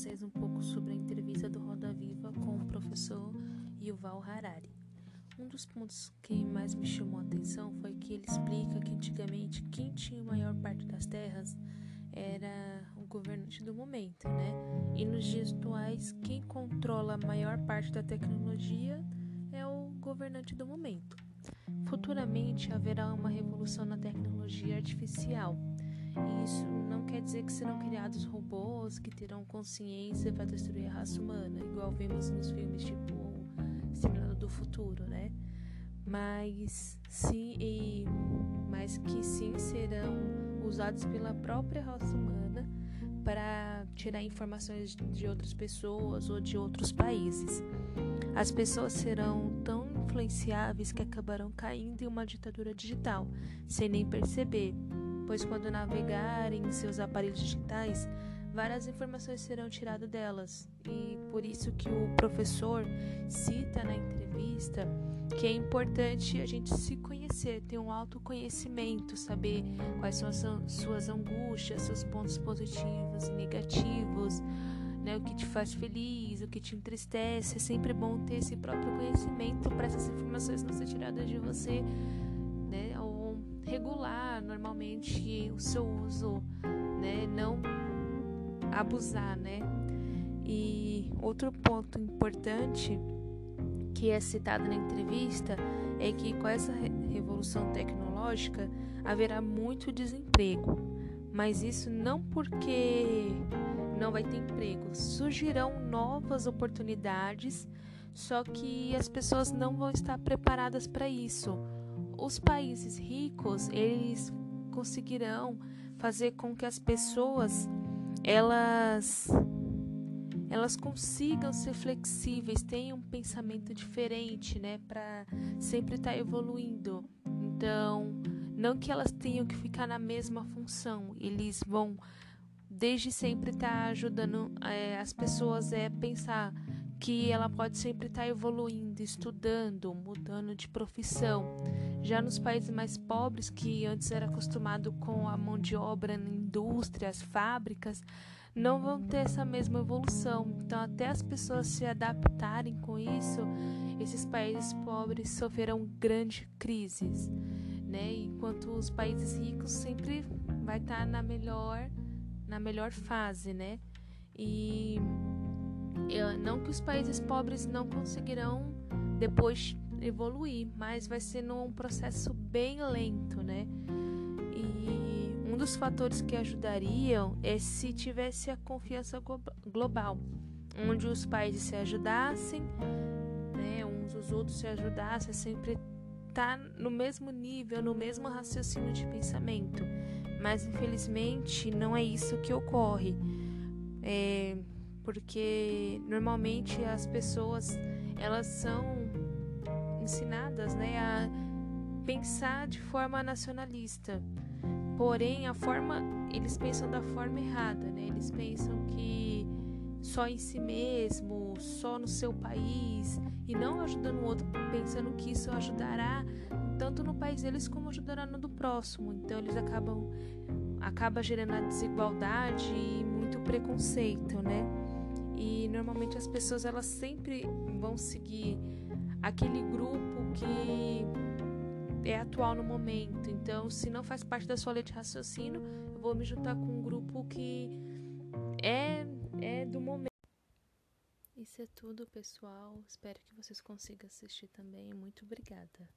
vocês um pouco sobre a entrevista do Roda Viva com o professor Yuval Harari. Um dos pontos que mais me chamou a atenção foi que ele explica que antigamente quem tinha a maior parte das terras era o governante do momento, né? E nos dias atuais, quem controla a maior parte da tecnologia é o governante do momento. Futuramente haverá uma revolução na tecnologia artificial. E isso não quer dizer que serão criados robôs que terão consciência vai destruir a raça humana, igual vemos nos filmes tipo Exterminador do Futuro, né? Mas sim, e, mas que sim serão usados pela própria raça humana para tirar informações de outras pessoas ou de outros países. As pessoas serão tão influenciáveis que acabarão caindo em uma ditadura digital, sem nem perceber, pois quando navegarem em seus aparelhos digitais, várias informações serão tiradas delas. E por isso que o professor cita na entrevista que é importante a gente se conhecer, ter um autoconhecimento, saber quais são as suas angústias, seus pontos positivos e negativos, né, o que te faz feliz, o que te entristece. É sempre bom ter esse próprio conhecimento para essas informações não ser tiradas de você, regular normalmente o seu uso, né, não abusar, né. E outro ponto importante que é citado na entrevista é que com essa revolução tecnológica haverá muito desemprego, mas isso não porque não vai ter emprego, surgirão novas oportunidades, só que as pessoas não vão estar preparadas para isso. Os países ricos, eles conseguirão fazer com que as pessoas elas elas consigam ser flexíveis, tenham um pensamento diferente, né, para sempre estar tá evoluindo. Então, não que elas tenham que ficar na mesma função, eles vão desde sempre estar tá ajudando é, as pessoas a é, pensar que ela pode sempre estar tá evoluindo, estudando, mudando de profissão. Já nos países mais pobres, que antes era acostumado com a mão de obra em indústrias, fábricas, não vão ter essa mesma evolução. Então, até as pessoas se adaptarem com isso, esses países pobres sofrerão grandes crises, né? Enquanto os países ricos sempre vai estar na melhor na melhor fase, né? E eu, não que os países pobres não conseguirão depois evoluir, mas vai ser num processo bem lento, né? E um dos fatores que ajudariam é se tivesse a confiança global, onde os países se ajudassem, né, uns os outros se ajudassem, sempre tá no mesmo nível, no mesmo raciocínio de pensamento. Mas infelizmente não é isso que ocorre. É, porque normalmente as pessoas elas são ensinadas né, a pensar de forma nacionalista. Porém, a forma eles pensam da forma errada, né? Eles pensam que só em si mesmo, só no seu país e não ajudando o outro, pensando que isso ajudará tanto no país deles como ajudará no do próximo. Então eles acabam acaba gerando a desigualdade e muito preconceito, né? E normalmente as pessoas elas sempre vão seguir aquele grupo que é atual no momento. Então, se não faz parte da sua lei de raciocínio, eu vou me juntar com um grupo que é é do momento. Isso é tudo, pessoal. Espero que vocês consigam assistir também. Muito obrigada.